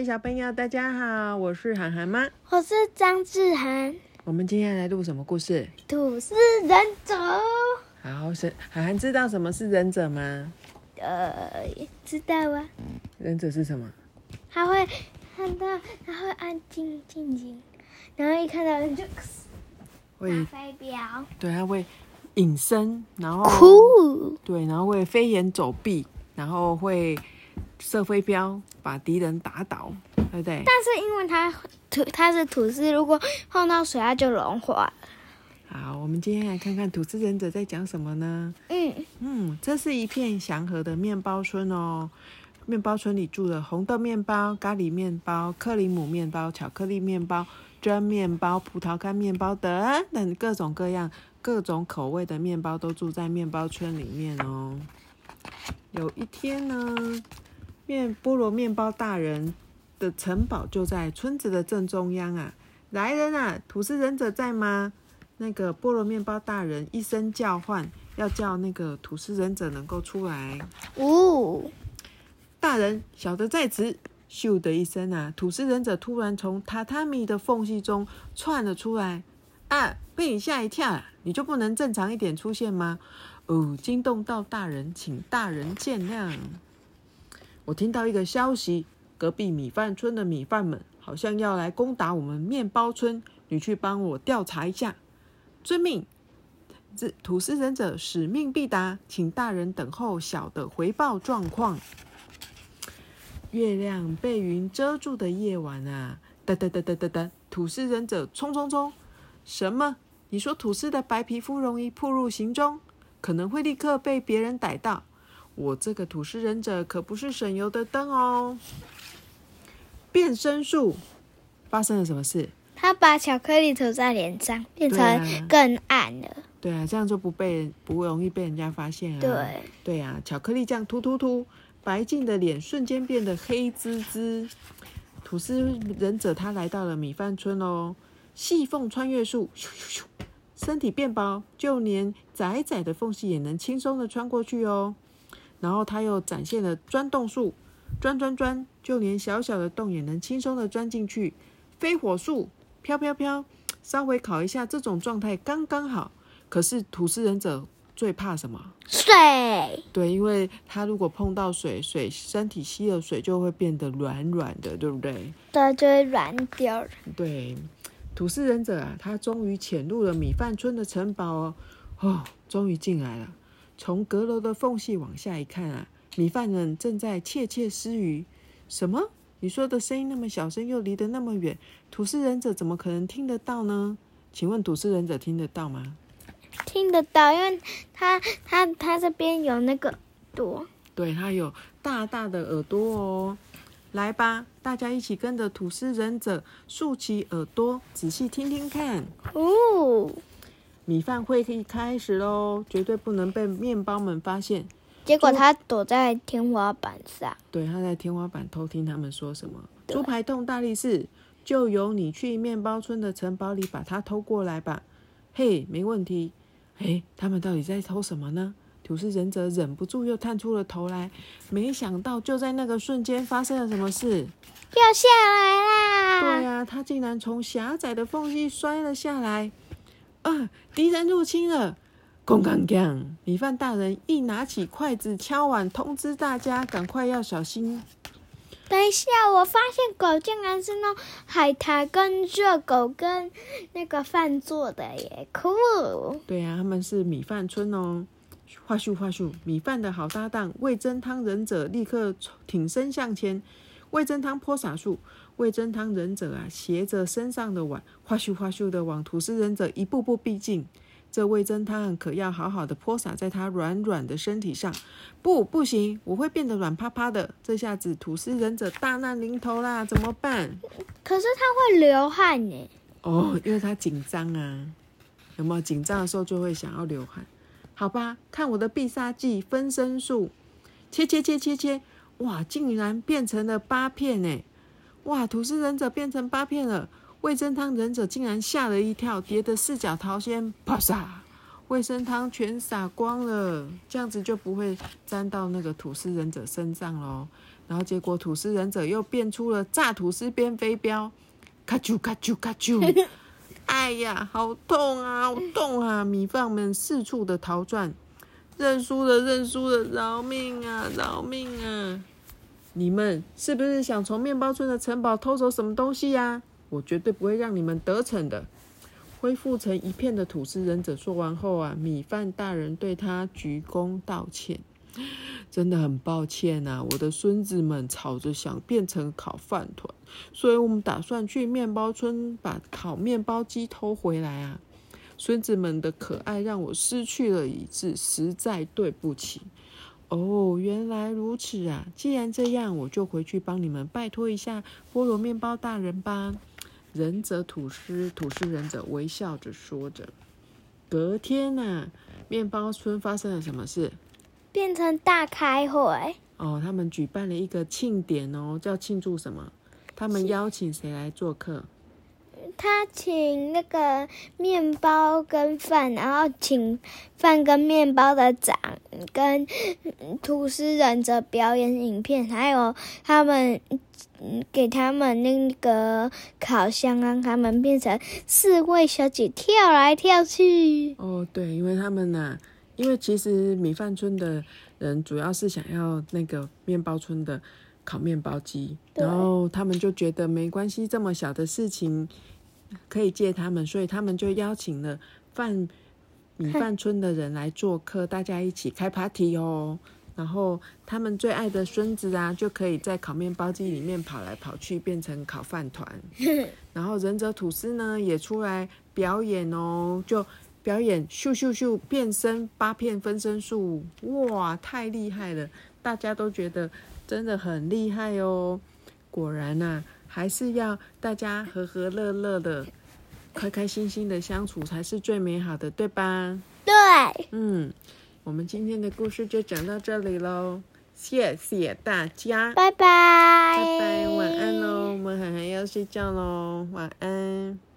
位小朋友，大家好，我是涵涵妈。我是张志涵，我们今天来录什么故事？土司忍者。好，是涵涵知道什么是忍者吗？呃，知道啊，忍者是什么？他会看到，他会安静静静，然后一看到人就会打飞镖，对，他会隐身，然后酷，对，然后会飞檐走壁，然后会射飞镖把敌人打倒，对不对？但是因为它吐，它是吐司，如果碰到水，它就融化了。好，我们今天来看看吐司忍者在讲什么呢？嗯，嗯，这是一片祥和的面包村哦。面包村里住了红豆面包、咖喱面包、克里姆面包、巧克力面包、蒸面包、葡萄干面包等等各种各样、各种口味的面包都住在面包村里面哦。有一天呢，面菠萝面包大人的城堡就在村子的正中央啊！来人啊，土司忍者在吗？那个菠萝面包大人一声叫唤，要叫那个土司忍者能够出来。哦，大人，小的在此。咻的一声啊，土司忍者突然从榻榻米的缝隙中窜了出来。啊，被你吓一跳啊！你就不能正常一点出现吗？哦，惊动到大人，请大人见谅。我听到一个消息，隔壁米饭村的米饭们好像要来攻打我们面包村，你去帮我调查一下。遵命。这土司忍者使命必达，请大人等候小的回报状况。月亮被云遮住的夜晚啊，哒哒哒哒哒哒，土司忍者冲冲冲！什么？你说土司的白皮肤容易暴露行踪，可能会立刻被别人逮到。我这个吐司忍者可不是省油的灯哦。变身术发生了什么事？他把巧克力涂在脸上，变成更暗了。对啊，这样就不被不容易被人家发现啊。对，对啊，巧克力酱涂涂涂，白净的脸瞬间变得黑滋滋。吐司忍者他来到了米饭村哦，细缝穿越术，咻咻咻，身体变薄，就连窄窄的缝隙也能轻松的穿过去哦。然后他又展现了钻洞术，钻钻钻，就连小小的洞也能轻松的钻进去。飞火术，飘飘飘，稍微烤一下，这种状态刚刚好。可是土司忍者最怕什么？水，对，因为他如果碰到水，水身体吸了水就会变得软软的，对不对？对，就会软掉了。对，土司忍者啊，他终于潜入了米饭村的城堡哦，哦，终于进来了。从阁楼的缝隙往下一看啊，米饭人正在窃窃私语。什么？你说的声音那么小声，又离得那么远，土司忍者怎么可能听得到呢？请问土司忍者听得到吗？听得到，因为他他他这边有那个朵，对，他有大大的耳朵哦。来吧，大家一起跟着土司忍者竖起耳朵，仔细听听看。哦，米饭会议开始喽，绝对不能被面包们发现。结果他躲在天花板上。对，他在天花板偷听他们说什么。猪排洞大力士，就由你去面包村的城堡里把它偷过来吧。嘿，没问题。哎，他们到底在偷什么呢？土司忍者忍不住又探出了头来，没想到就在那个瞬间发生了什么事。掉下来啦！对呀、他竟然从狭窄的缝隙摔了下来。啊，敌人入侵了！公干干，米饭大人一拿起筷子敲碗，通知大家赶快要小心。等一下，我发现狗竟然是弄海苔跟热狗跟那个饭做的耶，酷！对呀、他们是米饭村哦。话咻话咻，米饭的好搭档味噌汤忍者立刻挺身向前，味噌汤泼洒术。味噌汤忍者啊，斜着身上的碗，哗咻哗咻的往吐司忍者一步步逼近。这味噌汤可要好好的泼洒在他软软的身体上。不，不行，我会变得软趴趴的。这下子吐司忍者大难临头啦，怎么办？可是他会流汗耶。哦，因为他紧张啊，有没有紧张的时候就会想要流汗？好吧，看我的必杀技分身术，切切切切切，哇，竟然变成了八片呢！哇，吐司忍者变成八片了，味噌汤忍者竟然吓了一跳，跌得四脚朝天，啪嚓，味噌汤全洒光了，这样子就不会沾到那个吐司忍者身上喽。然后结果吐司忍者又变出了炸吐司边飞镖，咔啾咔啾咔啾，哎呀，好痛啊，好痛啊！米饭们四处的逃窜，认输了，认输了，饶命啊，饶命啊！你们是不是想从面包村的城堡偷走什么东西呀？我绝对不会让你们得逞的。恢复成一片的吐司忍者说完后啊，米饭大人对他鞠躬道歉。真的很抱歉呐，我的孙子们吵着想变成烤饭团，所以我们打算去面包村把烤面包机偷回来啊。孙子们的可爱让我失去了理智，实在对不起。哦，原来如此啊！既然这样，我就回去帮你们拜托一下菠萝面包大人吧。忍者吐司，吐司忍者微笑着说着。隔天呐，面包村发生了什么事？变成大开会哦，他们举办了一个庆典哦，叫庆祝什么？他们邀请谁来做客？他请那个面包跟饭，然后请饭跟面包的长跟吐司忍者表演影片，还有他们给他们那个烤箱，让他们变成四位小姐跳来跳去。哦，对，因为他们呢。因为其实米饭村的人主要是想要那个面包村的烤面包机，然后他们就觉得没关系，这么小的事情可以借他们，所以他们就邀请了饭米饭村的人来做客，大家一起开 party 哦。然后他们最爱的孙子啊，就可以在烤面包机里面跑来跑去，变成烤饭团。然后忍者吐司呢也出来表演哦，就。表演咻咻咻变身八片分身术，哇，太厉害了！大家都觉得真的很厉害哦。果然呐，还是要大家和和乐乐的、开开心心的相处才是最美好的，对吧？对。嗯，我们今天的故事就讲到这里喽，谢谢大家，拜拜，拜拜，晚安喽，我们涵涵要睡觉喽，晚安。